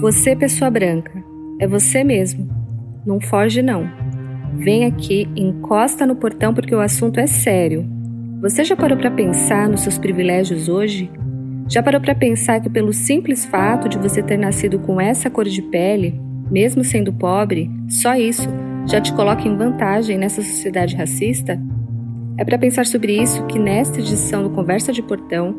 Você, pessoa branca, é você mesmo. Não foge, não. Vem aqui, encosta no portão porque o assunto é sério. Você já parou para pensar nos seus privilégios hoje? Já parou para pensar que, pelo simples fato de você ter nascido com essa cor de pele, mesmo sendo pobre, só isso já te coloca em vantagem nessa sociedade racista? É para pensar sobre isso que, nesta edição do Conversa de Portão,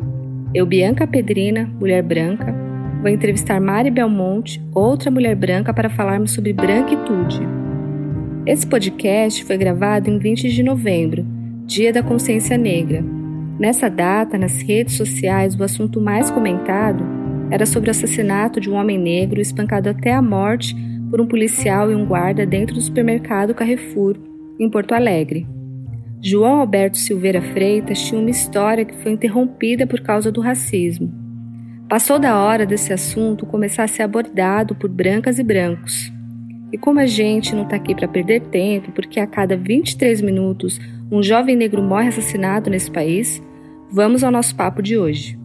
eu, Bianca Pedrina, mulher branca, vou entrevistar Mari Belmonte, outra mulher branca, para falarmos sobre branquitude. Esse podcast foi gravado em 20 de novembro, Dia da Consciência Negra. Nessa data, nas redes sociais, o assunto mais comentado era sobre o assassinato de um homem negro espancado até a morte por um policial e um guarda dentro do supermercado Carrefour, em Porto Alegre. João Alberto Silveira Freitas tinha uma história que foi interrompida por causa do racismo. Passou da hora desse assunto começar a ser abordado por brancas e brancos. E como a gente não está aqui para perder tempo, porque a cada 23 minutos um jovem negro morre assassinado nesse país, vamos ao nosso papo de hoje.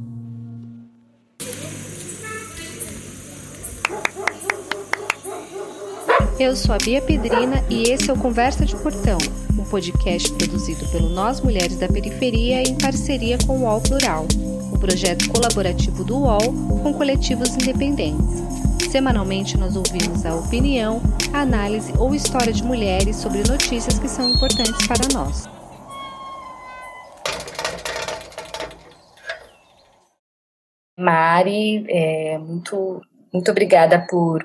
Eu sou a Bia Pedrina e esse é o Conversa de Portão, um podcast produzido pelo Nós Mulheres da Periferia em parceria com o UOL Plural o projeto colaborativo do UOL com coletivos independentes. Semanalmente nós ouvimos a opinião, a análise ou história de mulheres sobre notícias que são importantes para nós. Mari, é, muito, muito obrigada por,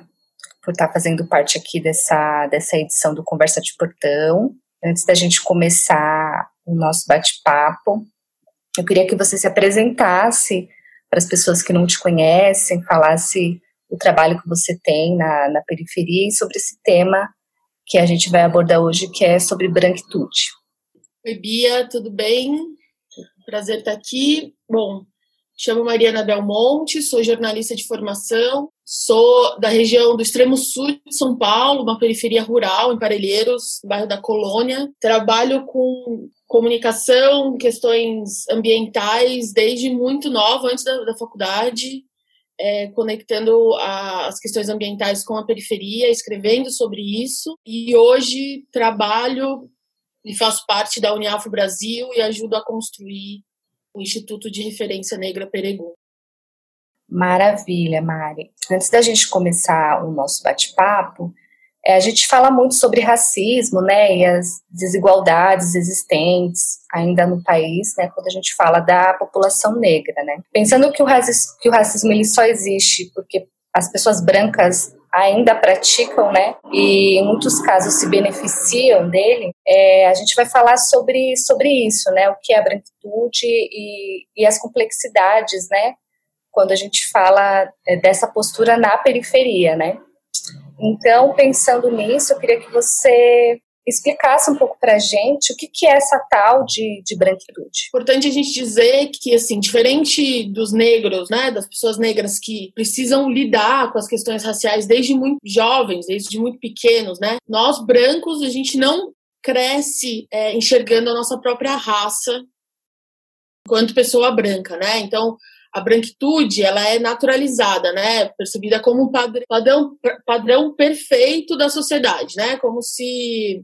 por estar fazendo parte aqui dessa, dessa edição do Conversa de Portão. Antes da gente começar o nosso bate-papo, eu queria que você se apresentasse para as pessoas que não te conhecem, falasse o trabalho que você tem na, na periferia e sobre esse tema que a gente vai abordar hoje, que é sobre branquitude. Oi, Bia, tudo bem? Prazer estar aqui. Bom, chamo Mariana Belmonte, sou jornalista de formação, sou da região do extremo sul de São Paulo, uma periferia rural, em Parelheiros, bairro da Colônia. Trabalho com comunicação, questões ambientais, desde muito nova, antes da, da faculdade, é, conectando a, as questões ambientais com a periferia, escrevendo sobre isso. E hoje trabalho e faço parte da Uniafro Brasil e ajudo a construir o Instituto de Referência Negra Peregun. Maravilha, Mari. Antes da gente começar o nosso bate-papo, é, a gente fala muito sobre racismo, né, e as desigualdades existentes ainda no país, né, quando a gente fala da população negra, né. Pensando que o racismo, que o racismo ele só existe porque as pessoas brancas ainda praticam, né, e em muitos casos se beneficiam dele, é, a gente vai falar sobre, sobre isso, né, o que é a branquitude e, e as complexidades, né, quando a gente fala é, dessa postura na periferia, né. Então, pensando nisso, eu queria que você explicasse um pouco para a gente o que, que é essa tal de, de branquitude. Importante a gente dizer que, assim, diferente dos negros, né, das pessoas negras que precisam lidar com as questões raciais desde muito jovens, desde muito pequenos, né, nós brancos, a gente não cresce é, enxergando a nossa própria raça enquanto pessoa branca, né, então a branquitude ela é naturalizada, né? Percebida como um padrão, padrão perfeito da sociedade, né? Como se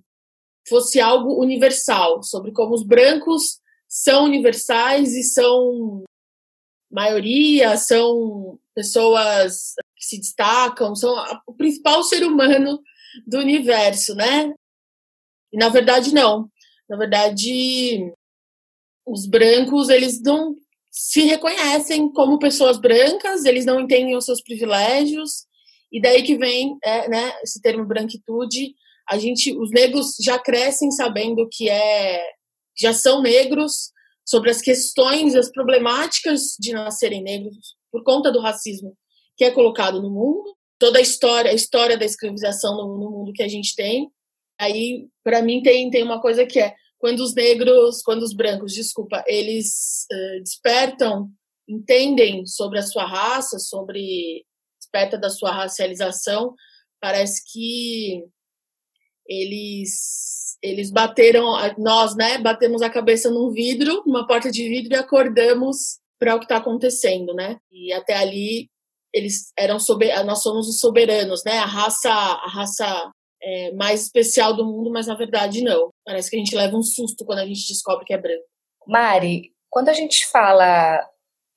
fosse algo universal, sobre como os brancos são universais e são maioria, são pessoas que se destacam, são o principal ser humano do universo, né? E na verdade não. Na verdade, os brancos, eles não se reconhecem como pessoas brancas, eles não entendem os seus privilégios, e daí que vem é, né, esse termo branquitude. A gente, os negros já crescem sabendo que é, já são negros, sobre as questões, as problemáticas de nascerem negros por conta do racismo que é colocado no mundo, toda a história, a história da escravização no, no mundo que a gente tem. Aí, para mim, tem, tem uma coisa que é quando os negros, quando os brancos, desculpa, eles uh, despertam, entendem sobre a sua raça, sobre desperta da sua racialização, parece que eles eles bateram nós, né, batemos a cabeça num vidro, numa porta de vidro e acordamos para o que está acontecendo, né? E até ali eles eram sober, nós somos os soberanos, né? A raça, a raça é, mais especial do mundo, mas na verdade não. Parece que a gente leva um susto quando a gente descobre que é branco. Mari, quando a gente fala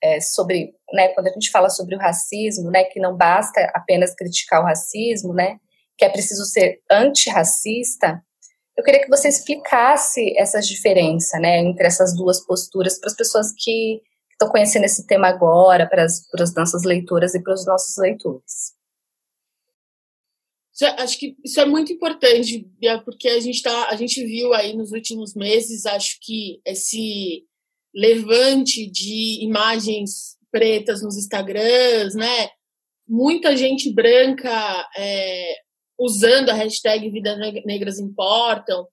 é, sobre, né, quando a gente fala sobre o racismo, né, que não basta apenas criticar o racismo, né, que é preciso ser antirracista, eu queria que você explicasse essas diferenças, né, entre essas duas posturas para as pessoas que estão conhecendo esse tema agora, para as, para as nossas leitoras e para os nossos leitores. É, acho que isso é muito importante, porque a gente tá, a gente viu aí nos últimos meses, acho que esse levante de imagens pretas nos Instagrams, né? Muita gente branca é, usando a hashtag Vidas Negras Importam,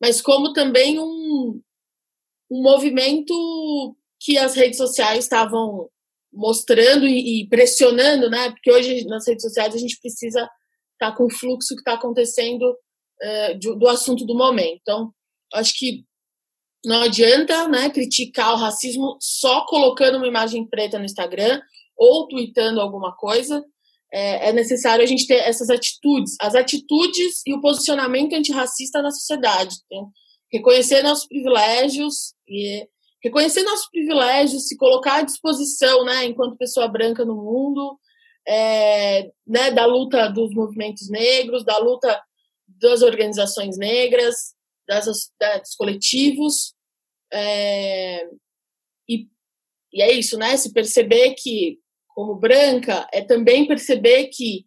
mas como também um, um movimento que as redes sociais estavam mostrando e, e pressionando, né? Porque hoje nas redes sociais a gente precisa tá com o fluxo que está acontecendo é, de, do assunto do momento. Então, acho que não adianta né, criticar o racismo só colocando uma imagem preta no Instagram ou tweetando alguma coisa. É, é necessário a gente ter essas atitudes, as atitudes e o posicionamento antirracista na sociedade. Então, reconhecer nossos privilégios e reconhecer nossos privilégios, se colocar à disposição, né, enquanto pessoa branca no mundo, é, né, da luta dos movimentos negros, da luta das organizações negras, das, dos coletivos. É, e, e é isso, né? Se perceber que, como branca, é também perceber que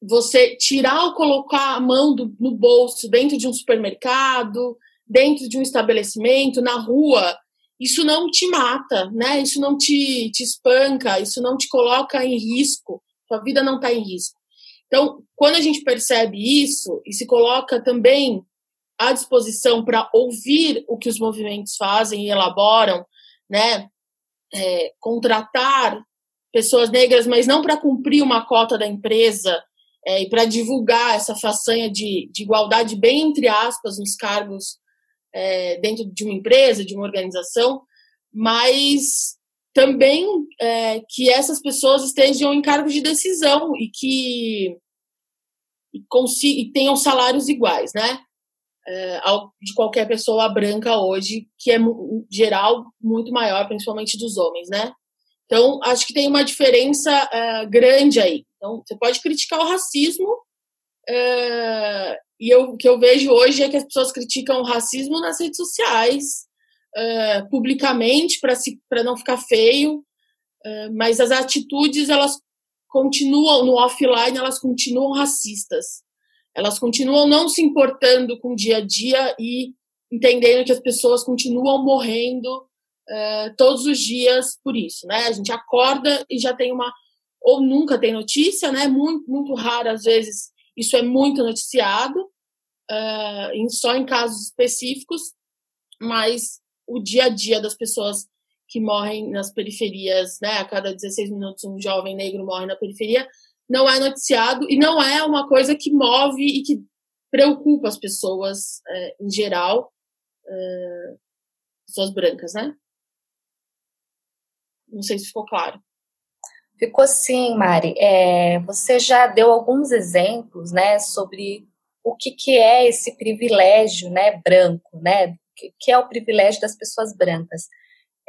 você tirar ou colocar a mão do, no bolso dentro de um supermercado, dentro de um estabelecimento, na rua, isso não te mata, né? Isso não te, te espanca, isso não te coloca em risco, sua vida não está em risco. Então, quando a gente percebe isso e se coloca também à disposição para ouvir o que os movimentos fazem e elaboram, né? É, contratar pessoas negras, mas não para cumprir uma cota da empresa é, e para divulgar essa façanha de, de igualdade bem entre aspas nos cargos é, dentro de uma empresa, de uma organização, mas também é, que essas pessoas estejam em cargos de decisão e que e, e tenham salários iguais, né? É, de qualquer pessoa branca hoje, que é geral muito maior, principalmente dos homens, né? Então, acho que tem uma diferença é, grande aí. Então, você pode criticar o racismo é, e eu, o que eu vejo hoje é que as pessoas criticam o racismo nas redes sociais, uh, publicamente, para não ficar feio, uh, mas as atitudes, elas continuam, no offline, elas continuam racistas. Elas continuam não se importando com o dia a dia e entendendo que as pessoas continuam morrendo uh, todos os dias por isso, né? A gente acorda e já tem uma ou nunca tem notícia, né? Muito muito raro às vezes isso é muito noticiado, uh, só em casos específicos, mas o dia a dia das pessoas que morrem nas periferias, né, a cada 16 minutos um jovem negro morre na periferia, não é noticiado e não é uma coisa que move e que preocupa as pessoas é, em geral, é, pessoas brancas, né? Não sei se ficou claro. Ficou sim, Mari. É, você já deu alguns exemplos, né, sobre o que, que é esse privilégio, né, branco, né, que, que é o privilégio das pessoas brancas.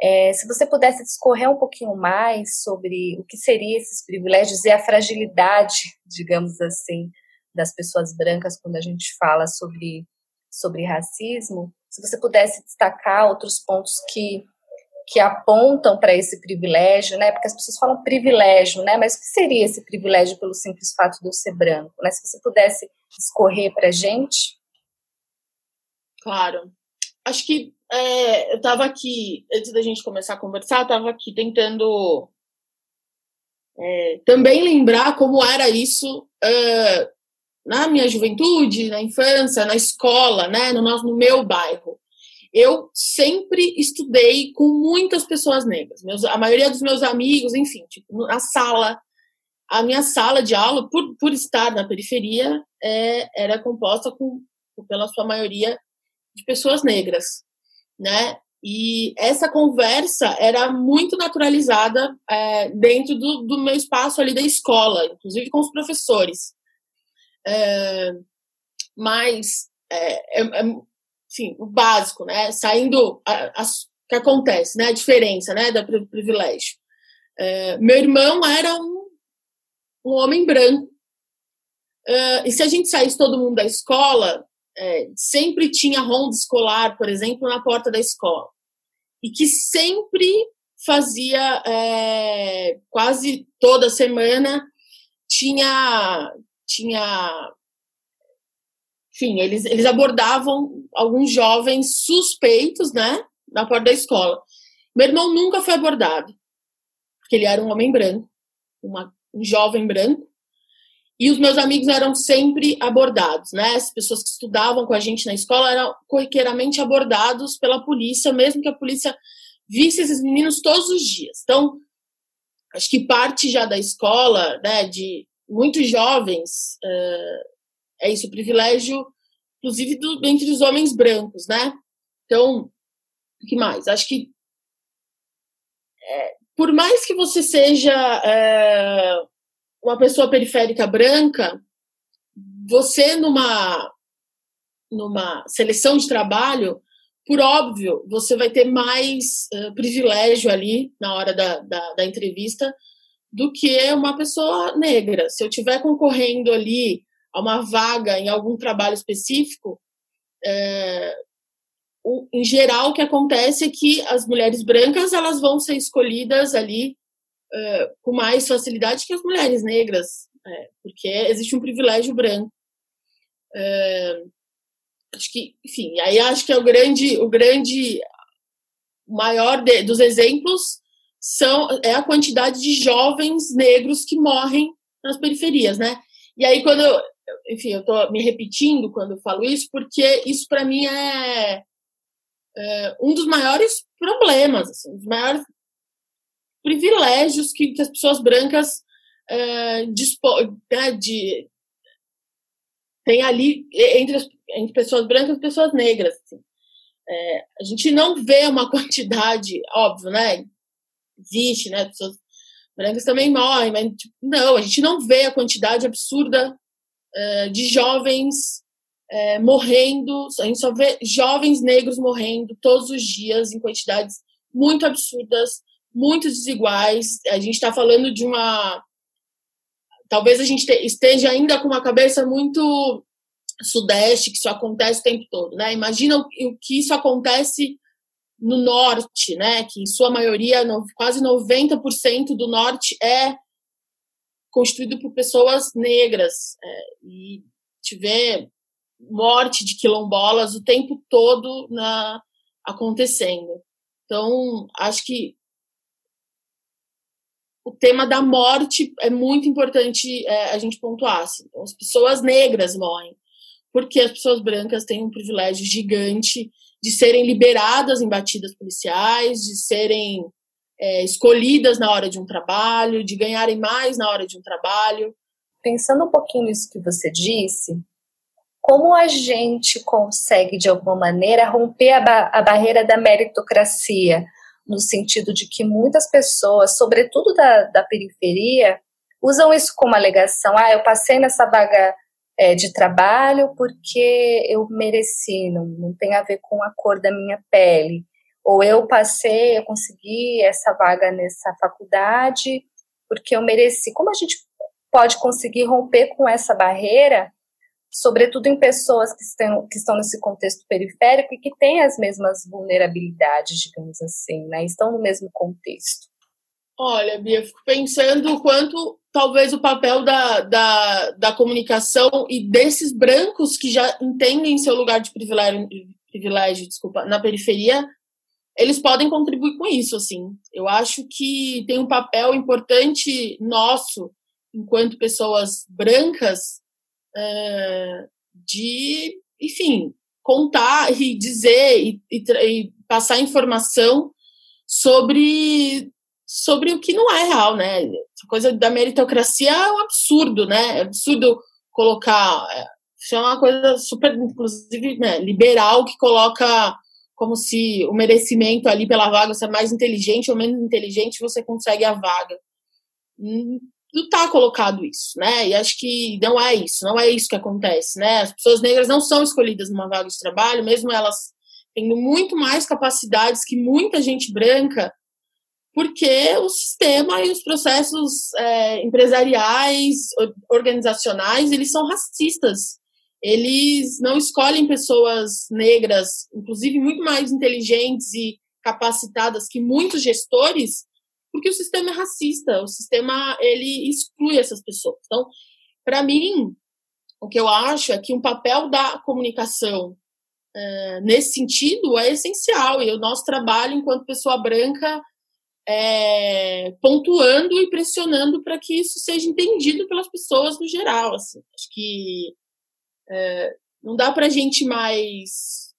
É, se você pudesse discorrer um pouquinho mais sobre o que seriam esses privilégios e a fragilidade, digamos assim, das pessoas brancas quando a gente fala sobre, sobre racismo, se você pudesse destacar outros pontos que que apontam para esse privilégio, né? Porque as pessoas falam privilégio, né? Mas o que seria esse privilégio pelo simples fato de eu ser branco, né? Se você pudesse escorrer para gente. Claro. Acho que é, eu estava aqui, antes da gente começar a conversar, estava aqui tentando é, também lembrar como era isso uh, na minha juventude, na infância, na escola, né? No, nosso, no meu bairro eu sempre estudei com muitas pessoas negras. Meus, a maioria dos meus amigos, enfim, tipo, na sala, a minha sala de aula, por, por estar na periferia, é, era composta com, pela sua maioria de pessoas negras, né? E essa conversa era muito naturalizada é, dentro do, do, meu espaço ali da escola, inclusive com os professores. É, mas, é, é, é enfim, o básico, né? Saindo, o que acontece, né? A diferença, né? Da privilégio. É, meu irmão era um, um homem branco. e se a gente saísse todo mundo da escola, é, sempre tinha ronda escolar, por exemplo, na porta da escola. E que sempre fazia, é, quase toda semana, tinha, tinha enfim, eles, eles abordavam alguns jovens suspeitos, né, na porta da escola. Meu irmão nunca foi abordado, porque ele era um homem branco, uma, um jovem branco, e os meus amigos eram sempre abordados, né? As pessoas que estudavam com a gente na escola eram corriqueiramente abordados pela polícia, mesmo que a polícia visse esses meninos todos os dias. Então, acho que parte já da escola, né, de muitos jovens, uh, é isso, privilégio, inclusive do, entre os homens brancos, né? Então, o que mais? Acho que é, por mais que você seja é, uma pessoa periférica branca, você numa numa seleção de trabalho, por óbvio, você vai ter mais uh, privilégio ali na hora da, da, da, entrevista do que uma pessoa negra. Se eu estiver concorrendo ali a uma vaga em algum trabalho específico, é, o, em geral o que acontece é que as mulheres brancas elas vão ser escolhidas ali uh, com mais facilidade que as mulheres negras, é, porque existe um privilégio branco. Uh, acho que, enfim, aí acho que é o grande, o grande, maior de, dos exemplos são é a quantidade de jovens negros que morrem nas periferias, né? E aí quando enfim, eu estou me repetindo quando falo isso, porque isso para mim é, é, um dos maiores problemas, assim, um dos maiores privilégios que, que as pessoas brancas é, né, de, tem ali entre, as, entre pessoas brancas e pessoas negras. Assim. É, a gente não vê uma quantidade, óbvio, né? Existe, né? Pessoas brancas também morrem, mas tipo, não, a gente não vê a quantidade absurda uh, de jovens uh, morrendo, a gente só vê jovens negros morrendo todos os dias em quantidades muito absurdas, muito desiguais. A gente está falando de uma. Talvez a gente esteja ainda com uma cabeça muito sudeste, que isso acontece o tempo todo, né? Imagina o, o que isso acontece no norte, né? Que em sua maioria, no, quase 90% do norte é constituído por pessoas negras. É, e tiver morte de quilombolas o tempo todo na, acontecendo. Então, acho que o tema da morte é muito importante é, a gente pontuar. Assim. Então, as pessoas negras morrem, porque as pessoas brancas têm um privilégio gigante de serem liberadas em batidas policiais, de serem é, escolhidas na hora de um trabalho, de ganharem mais na hora de um trabalho. Pensando um pouquinho nisso que você disse, como a gente consegue, de alguma maneira, romper a, ba a barreira da meritocracia? no sentido de que muitas pessoas, sobretudo da, da periferia, usam isso como alegação. Ah, eu passei nessa vaga é, de trabalho porque eu mereci, não, não tem a ver com a cor da minha pele. Ou eu passei, eu consegui essa vaga nessa faculdade porque eu mereci. Como a gente pode conseguir romper com essa barreira sobretudo em pessoas que estão, que estão nesse contexto periférico e que têm as mesmas vulnerabilidades, digamos assim, né? Estão no mesmo contexto. Olha, Bia, fico pensando o quanto talvez o papel da, da, da comunicação e desses brancos que já entendem seu lugar de privilégio, privilégio desculpa, na periferia, eles podem contribuir com isso, assim. Eu acho que tem um papel importante nosso, enquanto pessoas brancas, é, de, enfim, contar e dizer e, e, e, passar informação sobre, sobre o que não é real, né? Essa coisa da meritocracia é um absurdo, né? É absurdo colocar. É, isso é uma coisa super, inclusive, né, liberal que coloca como se o merecimento ali pela vaga, você é mais inteligente ou menos inteligente, você consegue a vaga. Hum, não está colocado isso, né? E acho que não é isso, não é isso que acontece, né? As pessoas negras não são escolhidas numa vaga de trabalho, mesmo elas tendo muito mais capacidades que muita gente branca, porque o sistema e os processos é, empresariais, organizacionais, eles são racistas. Eles não escolhem pessoas negras, inclusive muito mais inteligentes e capacitadas que muitos gestores, porque o sistema é racista, o sistema ele exclui essas pessoas. Então, para mim, o que eu acho é que um papel da comunicação é, nesse sentido é essencial e o nosso trabalho enquanto pessoa branca é, pontuando e pressionando para que isso seja entendido pelas pessoas no geral. Assim. Acho que é, não dá para a gente mais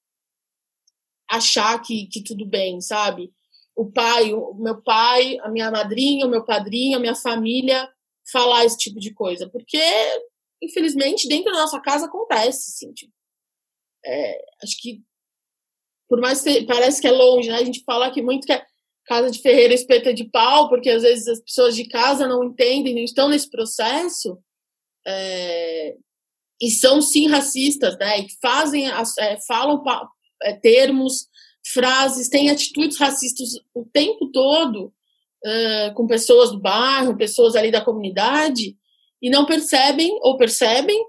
achar que, que tudo bem, sabe? O pai, o meu pai, a minha madrinha, o meu padrinho, a minha família falar esse tipo de coisa, porque infelizmente dentro da nossa casa acontece, assim, tipo, é, acho que por mais que parece que é longe, né? A gente fala que muito que é casa de ferreira espeta de pau, porque às vezes as pessoas de casa não entendem, não estão nesse processo, é, e são sim racistas, né? E fazem, é, falam é, termos, frases, têm atitudes racistas o tempo todo é, com pessoas do bairro, pessoas ali da comunidade, e não percebem, ou percebem,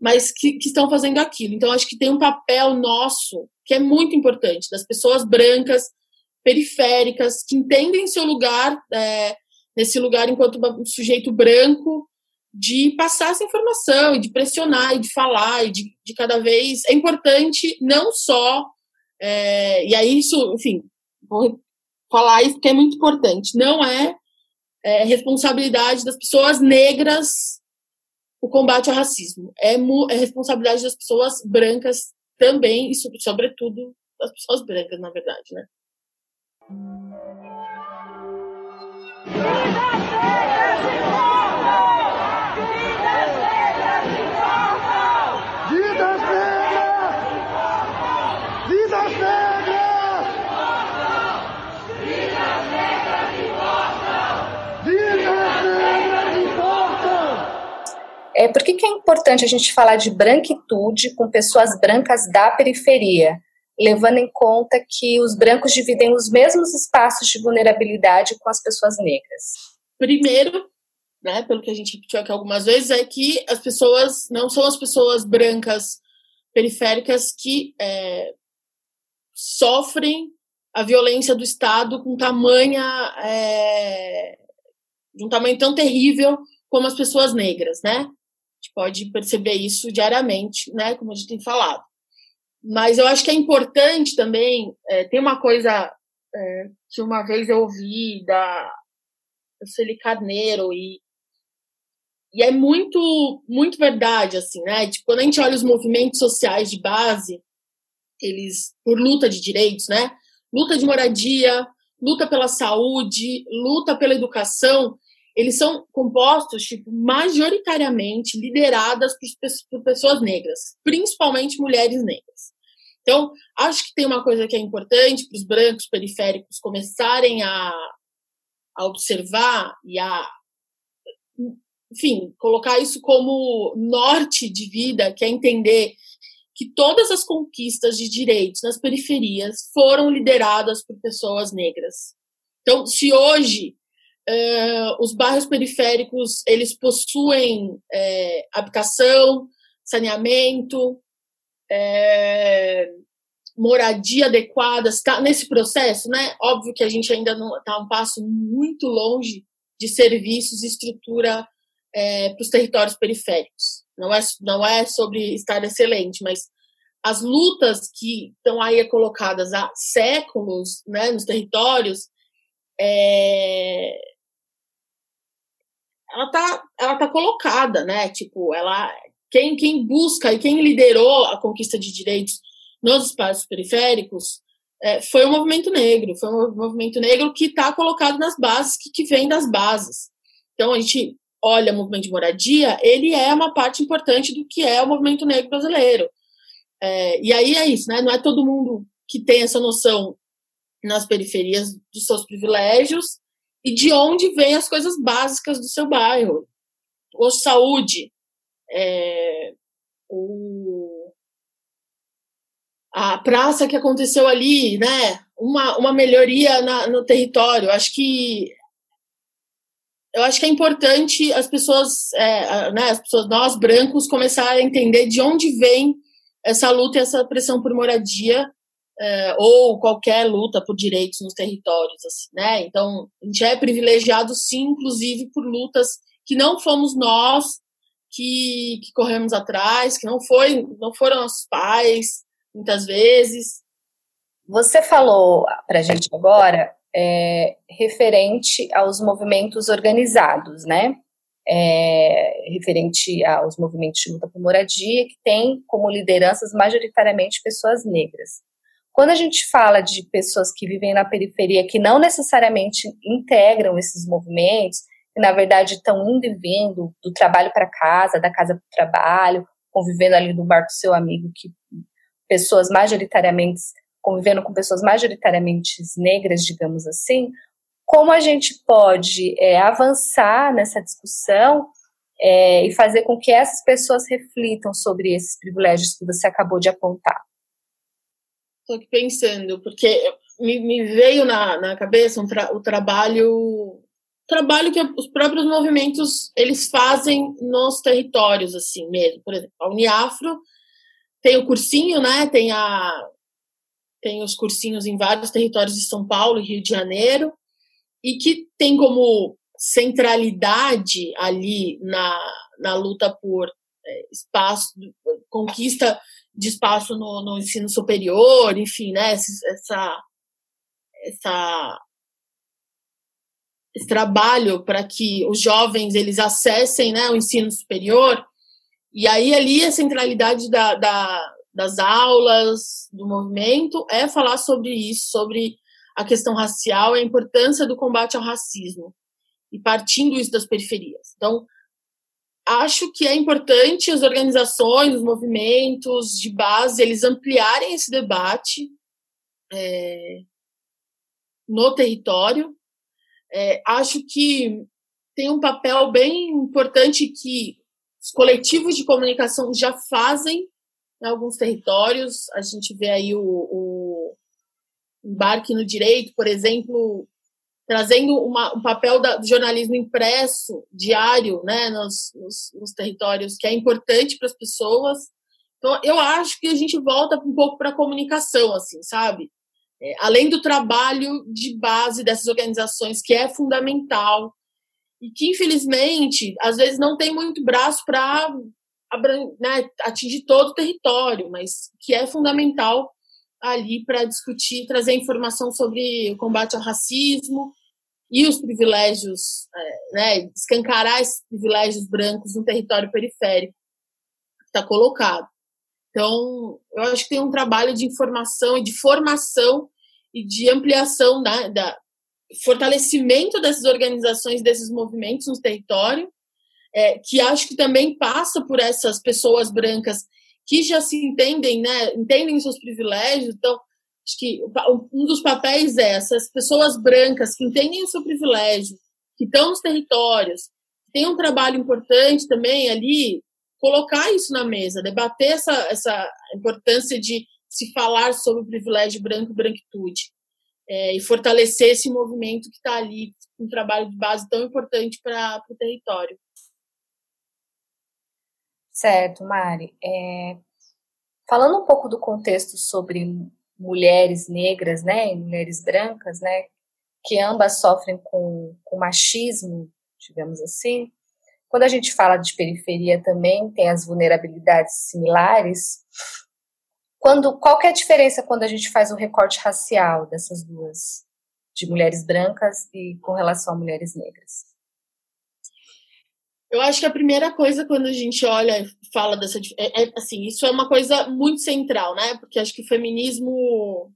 mas que, que estão fazendo aquilo. Então, acho que tem um papel nosso que é muito importante, das pessoas brancas, periféricas, que entendem seu lugar, é, nesse lugar enquanto um sujeito branco, de passar essa informação, e de pressionar, e de falar, e de, de cada vez. É importante não só. É, e aí, isso, enfim, vou falar isso que é muito importante. Não é, é responsabilidade das pessoas negras o combate ao racismo. É, é responsabilidade das pessoas brancas também, e sobretudo das pessoas brancas, na verdade, né? É, por que, que é importante a gente falar de branquitude com pessoas brancas da periferia? levando em conta que os brancos dividem os mesmos espaços de vulnerabilidade com as pessoas negras? Primeiro, né, pelo que a gente repetiu aqui algumas vezes, é que as pessoas não são as pessoas brancas periféricas que é, sofrem a violência do Estado com tamanha é, de um tamanho tão terrível como as pessoas negras, né? Pode perceber isso diariamente, né? Como a gente tem falado. Mas eu acho que é importante também, é, tem uma coisa é, que uma vez eu ouvi da Celi Carneiro e, e é muito, muito verdade, assim, né? Tipo, quando a gente olha os movimentos sociais de base, eles, por luta de direitos, né? Luta de moradia, luta pela saúde, luta pela educação, eles são compostos, tipo, majoritariamente lideradas por, pessoas negras, principalmente mulheres negras. Então, acho que tem uma coisa que é importante para os brancos periféricos começarem a, a observar e a, enfim, colocar isso como norte de vida, que é entender que todas as conquistas de direitos nas periferias foram lideradas por pessoas negras. Então, se hoje uh, os bairros periféricos eles possuem uh, habitação, saneamento, é, moradia adequada, nesse processo, né? Óbvio que a gente ainda está um passo muito longe de serviços e estrutura é, para os territórios periféricos. Não é, não é sobre estar excelente, mas as lutas que estão aí colocadas há séculos né, nos territórios, é, ela está ela tá colocada, né? Tipo, ela quem, quem busca e quem liderou a conquista de direitos nos espaços periféricos é, foi o movimento negro, foi um movimento negro que está colocado nas bases, que, que vem das bases. Então, a gente olha o movimento de moradia, ele é uma parte importante do que é o movimento negro brasileiro. É, e aí é isso, né? Não é todo mundo que tem essa noção nas periferias dos seus privilégios e de onde vêm as coisas básicas do seu bairro. Ou saúde, é, o, a praça que aconteceu ali, né? Uma, uma melhoria na, no território. Acho que eu acho que é importante as pessoas, é, né, as pessoas, nós brancos, começarem a entender de onde vem essa luta e essa pressão por moradia é, ou qualquer luta por direitos nos territórios, assim, né? Então, a gente é privilegiado, sim, inclusive por lutas que não fomos nós que, que corremos atrás, que não foi, não foram nossos pais, muitas vezes. Você falou para gente agora é, referente aos movimentos organizados, né? É, referente aos movimentos de luta por moradia, que tem como lideranças majoritariamente pessoas negras. Quando a gente fala de pessoas que vivem na periferia, que não necessariamente integram esses movimentos, que na verdade estão indo e vindo do trabalho para casa, da casa para o trabalho, convivendo ali no bar com seu amigo, que pessoas majoritariamente convivendo com pessoas majoritariamente negras, digamos assim, como a gente pode é, avançar nessa discussão é, e fazer com que essas pessoas reflitam sobre esses privilégios que você acabou de apontar? Estou aqui pensando, porque me, me veio na, na cabeça um tra o trabalho trabalho que os próprios movimentos eles fazem nos territórios assim mesmo. Por exemplo a Uniafro tem o cursinho né tem a tem os cursinhos em vários territórios de São Paulo e Rio de Janeiro, e que tem como centralidade ali na, na luta por é, espaço, conquista de espaço no, no, ensino superior, enfim, né, essa, essa, esse trabalho para que os jovens eles acessem né, o ensino superior, e aí ali a centralidade da, da, das aulas, do movimento, é falar sobre isso, sobre a questão racial e a importância do combate ao racismo, e partindo isso das periferias. Então, acho que é importante as organizações, os movimentos de base, eles ampliarem esse debate é, no território. É, acho que tem um papel bem importante que os coletivos de comunicação já fazem em alguns territórios. A gente vê aí o, o embarque no direito, por exemplo, trazendo uma, um papel da, do jornalismo impresso, diário, né, nos, nos, nos territórios, que é importante para as pessoas. Então, eu acho que a gente volta um pouco para a comunicação, assim, sabe? É, além do trabalho de base dessas organizações, que é fundamental, e que, infelizmente, às vezes não tem muito braço para né, atingir todo o território, mas que é fundamental ali para discutir, trazer informação sobre o combate ao racismo e os privilégios, é, né, escancarar esses privilégios brancos no território periférico que está colocado. Então, eu acho que tem um trabalho de informação e de formação e de ampliação da, da fortalecimento dessas organizações, desses movimentos no território, é, que acho que também passa por essas pessoas brancas que já se entendem, né, entendem seus privilégios. Então, acho que um dos papéis é essas pessoas brancas que entendem o seu privilégio, que estão nos territórios, que têm um trabalho importante também ali, colocar isso na mesa, debater essa, essa importância de se falar sobre o privilégio branco e branquitude. É, e fortalecer esse movimento que está ali, um trabalho de base tão importante para o território. Certo, Mari. É, falando um pouco do contexto sobre mulheres negras, né, e mulheres brancas, né, que ambas sofrem com, com machismo, digamos assim. Quando a gente fala de periferia também tem as vulnerabilidades similares. Quando, qual é a diferença quando a gente faz o recorte racial dessas duas, de mulheres brancas e com relação a mulheres negras? Eu acho que a primeira coisa quando a gente olha e fala dessa. É, é, assim, isso é uma coisa muito central, né? Porque acho que o feminismo.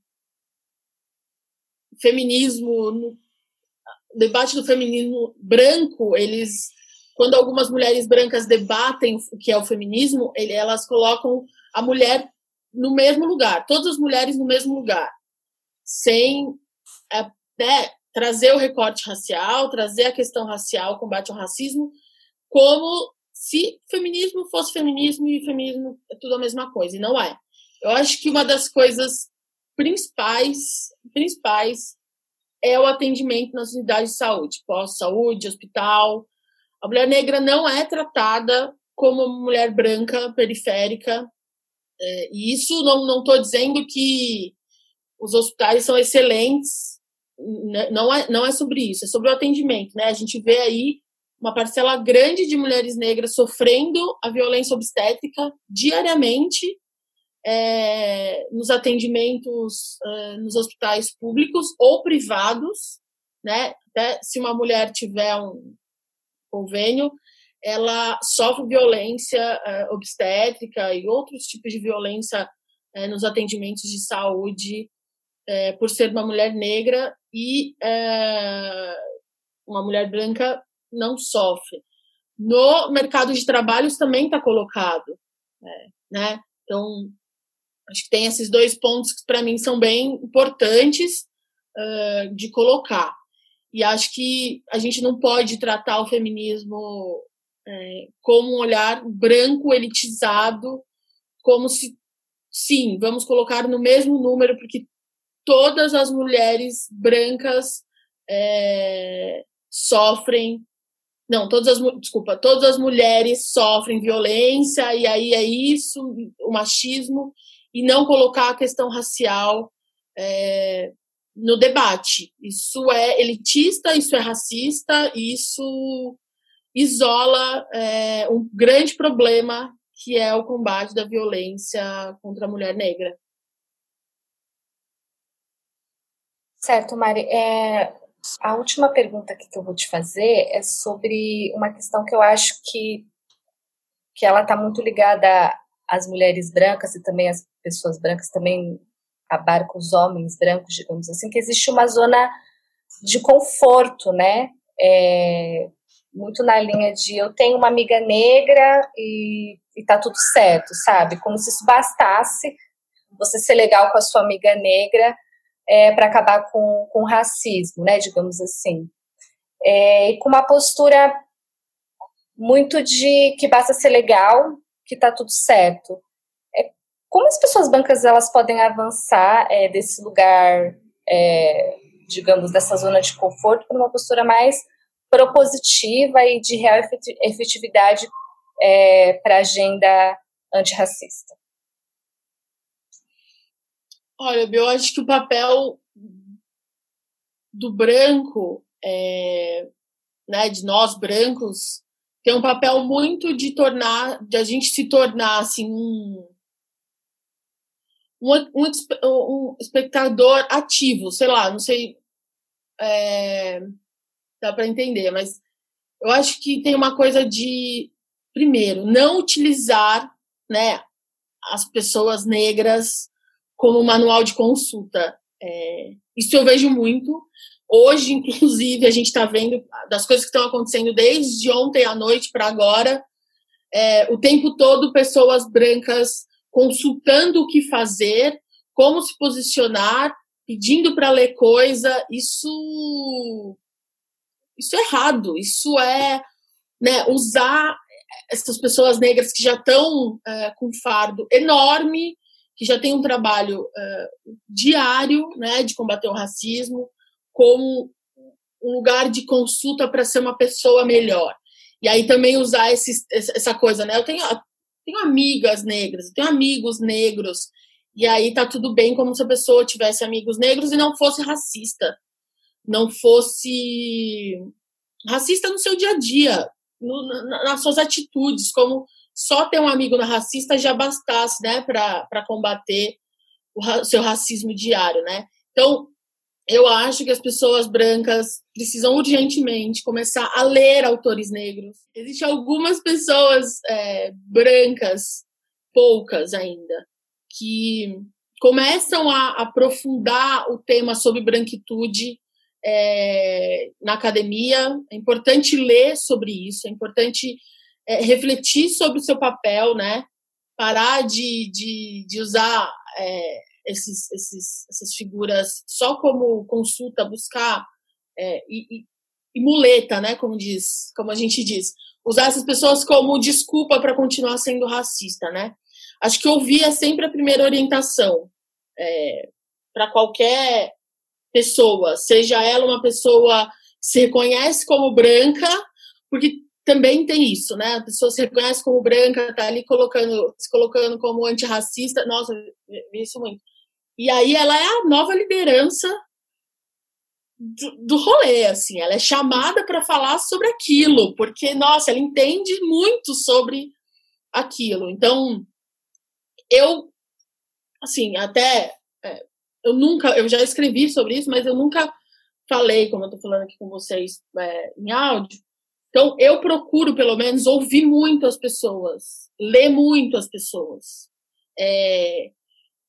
Feminismo. No debate do feminismo branco, eles. Quando algumas mulheres brancas debatem o que é o feminismo, ele, elas colocam a mulher no mesmo lugar, todas as mulheres no mesmo lugar, sem é, né, trazer o recorte racial, trazer a questão racial, combate ao racismo, como se feminismo fosse feminismo e feminismo é tudo a mesma coisa, e não é. Eu acho que uma das coisas principais, principais é o atendimento nas unidades de saúde, pós-saúde, hospital. A mulher negra não é tratada como mulher branca periférica. É, e isso não estou dizendo que os hospitais são excelentes, né, não é, não é sobre isso, é sobre o atendimento. Né? A gente vê aí uma parcela grande de mulheres negras sofrendo a violência obstétrica diariamente é, nos atendimentos é, nos hospitais públicos ou privados, né? Até se uma mulher tiver um convênio, ela sofre violência é, obstétrica e outros tipos de violência é, nos atendimentos de saúde é, por ser uma mulher negra e é, uma mulher branca não sofre. No mercado de trabalho isso também está colocado, né? Então Acho que tem esses dois pontos que para mim são bem importantes uh, de colocar. E acho que a gente não pode tratar o feminismo é, como um olhar branco, elitizado, como se, sim, vamos colocar no mesmo número, porque todas as mulheres brancas é, sofrem. Não, todas as, desculpa, todas as mulheres sofrem violência, e aí é isso, o machismo, e não colocar a questão racial é, no debate. Isso é elitista, isso é racista, isso isola é, um grande problema que é o combate da violência contra a mulher negra. Certo, Mari. É, a última pergunta que eu vou te fazer é sobre uma questão que eu acho que, que ela está muito ligada às mulheres brancas e também às pessoas brancas também abarca os homens brancos, digamos assim, que existe uma zona de conforto, né? É, muito na linha de eu tenho uma amiga negra e, e tá tudo certo, sabe? Como se isso bastasse você ser legal com a sua amiga negra é, para acabar com, com o racismo, né? Digamos assim. É, e com uma postura muito de que basta ser legal, que tá tudo certo. Como as pessoas brancas elas podem avançar é, desse lugar, é, digamos, dessa zona de conforto para uma postura mais propositiva e de real efetividade é, para a agenda antirracista? Olha, eu acho que o papel do branco, é, né, de nós brancos, tem um papel muito de tornar, de a gente se tornar assim um um, um, um espectador ativo, sei lá, não sei. É, dá para entender, mas eu acho que tem uma coisa de, primeiro, não utilizar né, as pessoas negras como manual de consulta. É, isso eu vejo muito. Hoje, inclusive, a gente está vendo das coisas que estão acontecendo desde ontem à noite para agora. É, o tempo todo, pessoas brancas consultando o que fazer, como se posicionar, pedindo para ler coisa, isso isso é errado, isso é né, usar essas pessoas negras que já estão é, com fardo enorme, que já tem um trabalho é, diário né, de combater o racismo, como um lugar de consulta para ser uma pessoa melhor. E aí também usar esse, essa coisa, né? Eu tenho tenho amigas negras, tenho amigos negros, e aí tá tudo bem como se a pessoa tivesse amigos negros e não fosse racista, não fosse racista no seu dia a dia, no, nas suas atitudes, como só ter um amigo na racista já bastasse, né, para combater o seu racismo diário, né? Então, eu acho que as pessoas brancas precisam urgentemente começar a ler autores negros. Existem algumas pessoas é, brancas, poucas ainda, que começam a aprofundar o tema sobre branquitude é, na academia. É importante ler sobre isso, é importante é, refletir sobre o seu papel, né? parar de, de, de usar é, esses, esses, essas figuras só como consulta, buscar é, e, e, e, muleta, né, como diz, como a gente diz, usar essas pessoas como desculpa para continuar sendo racista, né? Acho que ouvir é sempre a primeira orientação é, para qualquer pessoa, seja ela uma pessoa que se reconhece como branca, porque também tem isso, né? A pessoa se reconhece como branca, tá ali colocando, se colocando como antirracista. Nossa, isso muito. E aí ela é a nova liderança do, do rolê, assim. Ela é chamada para falar sobre aquilo, porque, nossa, ela entende muito sobre aquilo. Então, eu, assim, até. Eu nunca. Eu já escrevi sobre isso, mas eu nunca falei, como eu tô falando aqui com vocês é, em áudio. Então, eu procuro, pelo menos, ouvir muito as pessoas, ler muito as pessoas. É,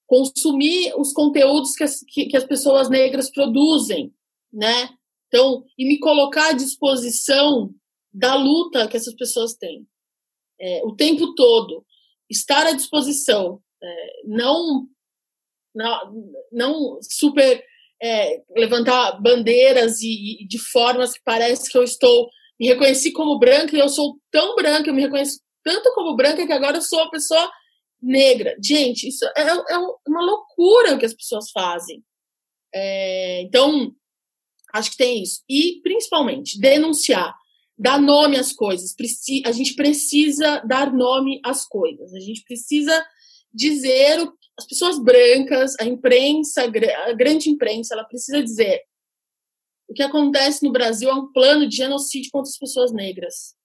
consumir os conteúdos que as, que, que as pessoas negras produzem, né? Então, e me colocar à disposição da luta que essas pessoas têm. É, o tempo todo. Estar à disposição. É, não, não, não super é, levantar bandeiras e, e, de formas que parece que eu estou. Me reconheci como branca e eu sou tão branca, eu me reconheço tanto como branca que agora eu sou uma pessoa negra. Gente, isso é, é uma loucura o que as pessoas fazem. É, então, acho que tem isso. E, principalmente, denunciar. Dar nome às coisas. A gente precisa dar nome às coisas. A gente precisa dizer o as pessoas brancas, a imprensa, a grande imprensa, ela precisa dizer o que acontece no Brasil é um plano de genocídio contra as pessoas negras.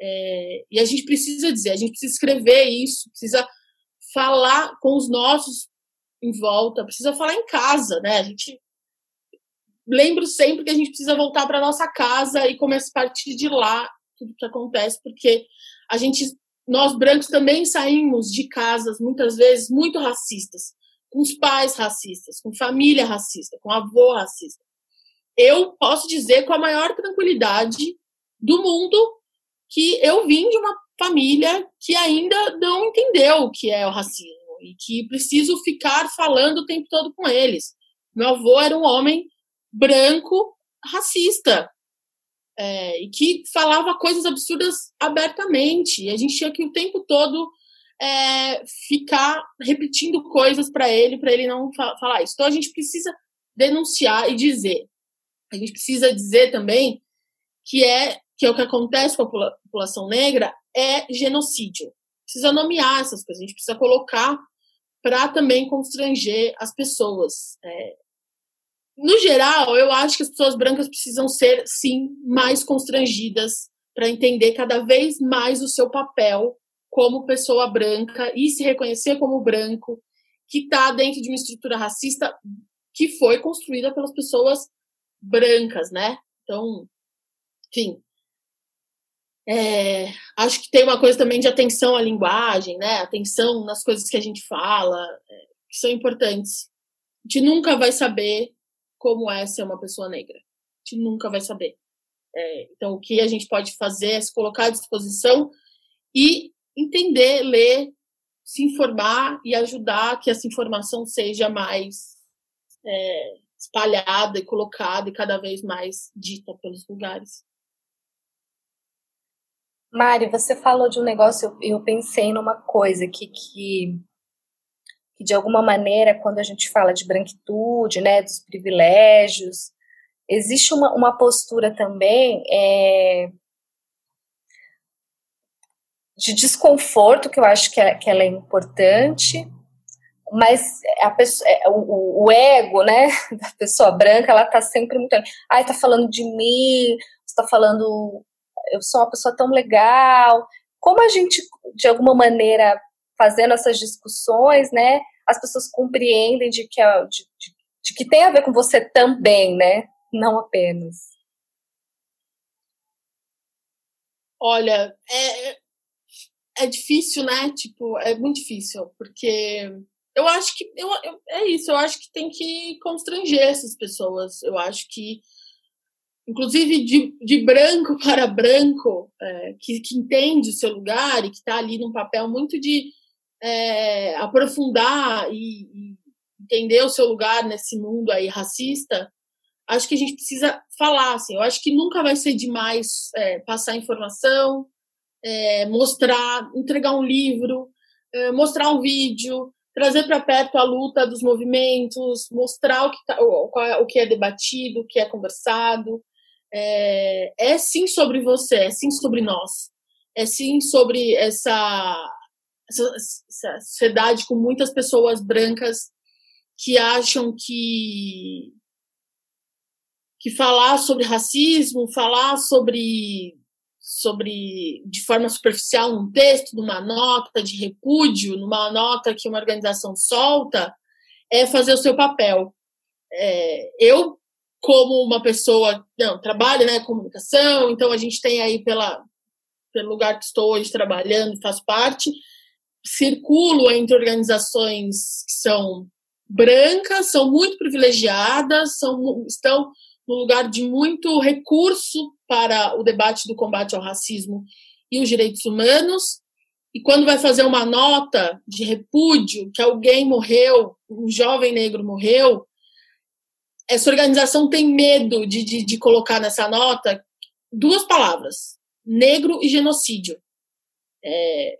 É, e a gente precisa dizer, a gente precisa escrever isso, precisa falar com os nossos em volta, precisa falar em casa, né? A gente lembro sempre que a gente precisa voltar para nossa casa e começar a partir de lá tudo que acontece, porque a gente, nós brancos também saímos de casas muitas vezes muito racistas, com os pais racistas, com família racista, com avô racista. Eu posso dizer com a maior tranquilidade do mundo que eu vim de uma família que ainda não entendeu o que é o racismo e que preciso ficar falando o tempo todo com eles. Meu avô era um homem branco racista é, e que falava coisas absurdas abertamente. E a gente tinha que o tempo todo é, ficar repetindo coisas para ele, para ele não fa falar isso. Então a gente precisa denunciar e dizer. A gente precisa dizer também que é que é o que acontece com a população negra é genocídio. Precisa nomear essas coisas, a gente precisa colocar para também constranger as pessoas. É, no geral, eu acho que as pessoas brancas precisam ser, sim, mais constrangidas para entender cada vez mais o seu papel como pessoa branca e se reconhecer como branco, que está dentro de uma estrutura racista que foi construída pelas pessoas brancas, né? Então, enfim, é, acho que tem uma coisa também de atenção à linguagem, né? Atenção nas coisas que a gente fala, é, que são importantes. A gente nunca vai saber como é ser uma pessoa negra. A gente nunca vai saber. É, então, o que a gente pode fazer é se colocar à disposição e entender, ler, se informar e ajudar que essa informação seja mais é, espalhada e colocada e cada vez mais dita pelos lugares. Mari, você falou de um negócio, eu, pensei numa coisa que, que, que, de alguma maneira, quando a gente fala de branquitude, né, dos privilégios, existe uma, uma postura também é, de desconforto, que eu acho que, é, que ela é importante, mas a pessoa, é, o, o, ego, né, da pessoa branca, ela tá sempre muito. Ai, tá falando de mim, você tá falando eu sou uma pessoa tão legal. Como a gente, de alguma maneira, fazendo essas discussões, né, as pessoas compreendem de que, de, de, de que tem a ver com você também, né, não apenas. Olha, é, é difícil, né? Tipo, é muito difícil, porque eu acho que eu, eu, é isso, eu acho que tem que constranger essas pessoas. Eu acho que inclusive de, de branco para branco, é, que, que, entende o seu lugar e que está ali num papel muito de é, aprofundar e, e entender o seu lugar nesse mundo aí racista, acho que a gente precisa falar, assim, eu acho que nunca vai ser demais é, passar informação, é, mostrar, entregar um livro, é, mostrar um vídeo, trazer para perto a luta dos movimentos, mostrar o que, tá, o, é, o que é debatido, o que é conversado. É, é sim sobre você, é sim sobre nós, é sim sobre essa, essa, sociedade com muitas pessoas brancas que acham que que falar sobre racismo, falar sobre sobre de forma superficial num texto, numa nota de repúdio, numa nota que uma organização solta, é fazer o seu papel. É, eu, como uma pessoa, não, trabalho, né, comunicação, então a gente tem aí pela pelo lugar que estou hoje trabalhando, faço parte, circulo entre organizações que são brancas, são muito privilegiadas, são, estão no lugar de muito recurso para o debate do combate ao racismo e os direitos humanos. E quando vai fazer uma nota de repúdio que alguém morreu, um jovem negro morreu, essa organização tem medo de, de, de colocar nessa nota duas palavras: negro e genocídio. É,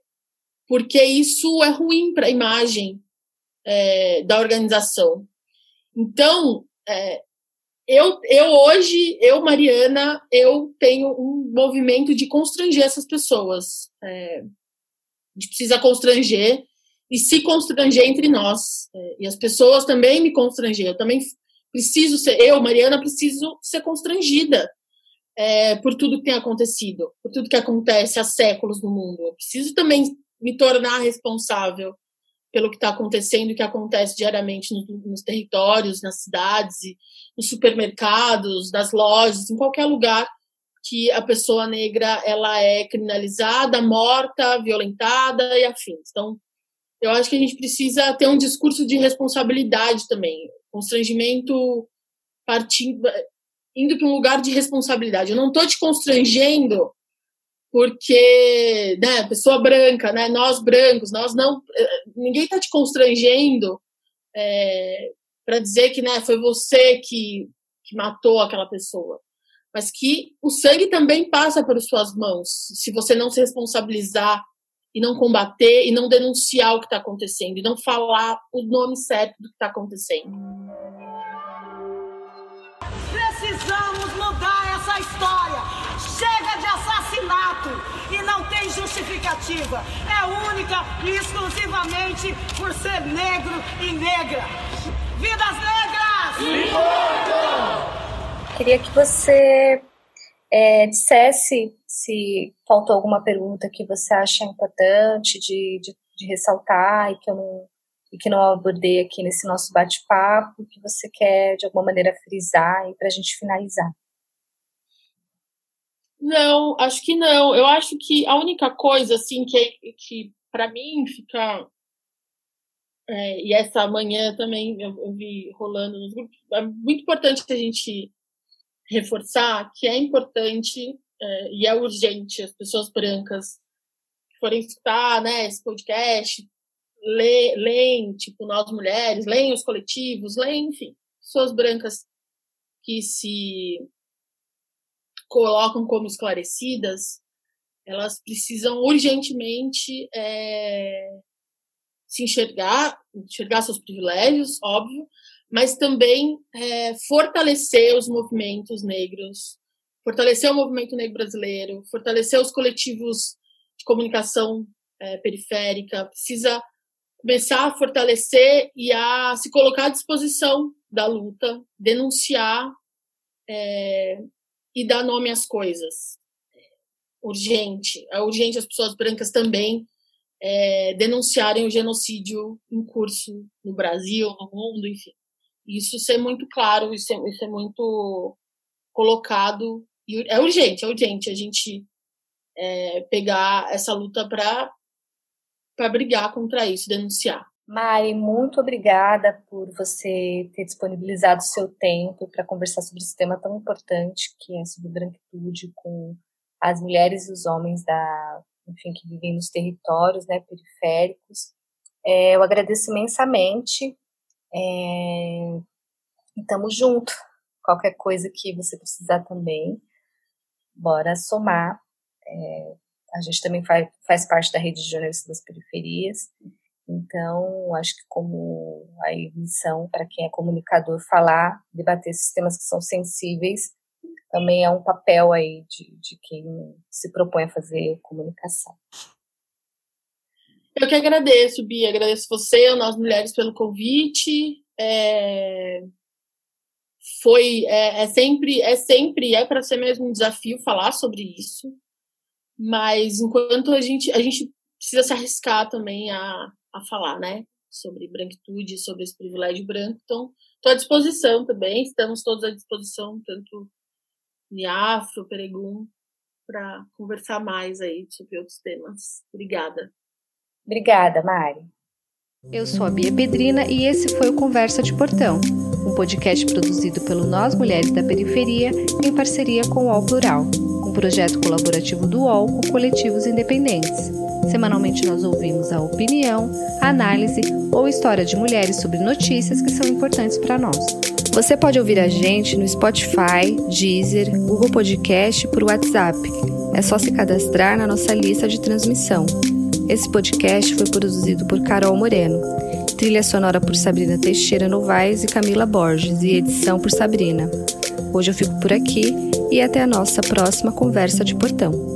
porque isso é ruim para a imagem é, da organização. Então, é, eu, eu hoje, eu, Mariana, eu tenho um movimento de constranger essas pessoas. É, a gente precisa constranger e se constranger entre nós. É, e as pessoas também me constranger. Eu também preciso ser, eu, Mariana, preciso ser constrangida é, por tudo que tem acontecido, por tudo que acontece há séculos no mundo. Eu preciso também me tornar responsável pelo que está acontecendo e que acontece diariamente nos, nos, territórios, nas cidades, nos supermercados, nas lojas, em qualquer lugar que a pessoa negra ela é criminalizada, morta, violentada e afins. Então, eu acho que a gente precisa ter um discurso de responsabilidade também, constrangimento partindo, indo para um lugar de responsabilidade. Eu não estou te constrangendo porque, né, pessoa branca, né, nós brancos, nós não, ninguém está te constrangendo é, para dizer que, né, foi você que, que matou aquela pessoa, mas que o sangue também passa pelas suas mãos, se você não se responsabilizar e não combater e não denunciar o que está acontecendo e não falar o nome certo do que está acontecendo. Assassinato e não tem justificativa. É única e exclusivamente por ser negro e negra. Vidas negras! Queria que você é, dissesse se faltou alguma pergunta que você acha importante de, de, de ressaltar e que eu não e que não abordei aqui nesse nosso bate-papo, que você quer de alguma maneira frisar e para a gente finalizar. Não, acho que não. Eu acho que a única coisa, assim, que, que para mim fica. É, e essa manhã também eu, eu, vi rolando nos grupos, é muito importante a gente reforçar que é importante é, e é urgente as pessoas brancas que forem escutar né, esse podcast, leem, tipo, nós mulheres, leem os coletivos, leem, enfim, pessoas brancas que se colocam como esclarecidas, elas precisam urgentemente é, se enxergar, enxergar seus privilégios, óbvio, mas também é, fortalecer os movimentos negros, fortalecer o movimento negro brasileiro, fortalecer os coletivos de comunicação é, periférica, precisa começar a fortalecer e a se colocar à disposição da luta, denunciar é, e dar nome às coisas. Urgente. É urgente as pessoas brancas também é, denunciarem o genocídio em curso no Brasil, no mundo, enfim. Isso ser muito claro, isso ser, isso muito colocado. É urgente, é urgente a gente é, pegar essa luta para brigar contra isso, denunciar. Mari, muito obrigada por você ter disponibilizado o seu tempo para conversar sobre esse tema tão importante que é sobre branquitude com as mulheres e os homens da, enfim, que vivem nos territórios, né, periféricos. É, eu agradeço imensamente. É, estamos junto. Qualquer coisa que você precisar também, bora somar. É, a gente também faz, faz parte da rede de jornalistas das periferias. Então, acho que como a missão para quem é comunicador falar, debater esses temas que são sensíveis, também é um papel aí de, de quem se propõe a fazer comunicação. Eu que agradeço, Bia, agradeço você, nós mulheres, pelo convite. É... Foi, é, é sempre, é sempre, é para ser mesmo um desafio falar sobre isso, mas enquanto a gente, a gente precisa se arriscar também a, a falar, né? Sobre branquitude, sobre esse privilégio branco. Então, estou à disposição também, estamos todos à disposição, tanto Niafro, Peregum, para conversar mais aí sobre outros temas. Obrigada. Obrigada, Mari. Eu sou a Bia Pedrina e esse foi o Conversa de Portão, um podcast produzido pelo Nós Mulheres da Periferia em parceria com o UOL Plural, um projeto colaborativo do UOL com coletivos independentes. Semanalmente nós ouvimos a opinião, a análise ou história de mulheres sobre notícias que são importantes para nós. Você pode ouvir a gente no Spotify, Deezer, Google Podcast por WhatsApp. É só se cadastrar na nossa lista de transmissão. Esse podcast foi produzido por Carol Moreno. Trilha sonora por Sabrina Teixeira Novaes e Camila Borges e edição por Sabrina. Hoje eu fico por aqui e até a nossa próxima conversa de portão.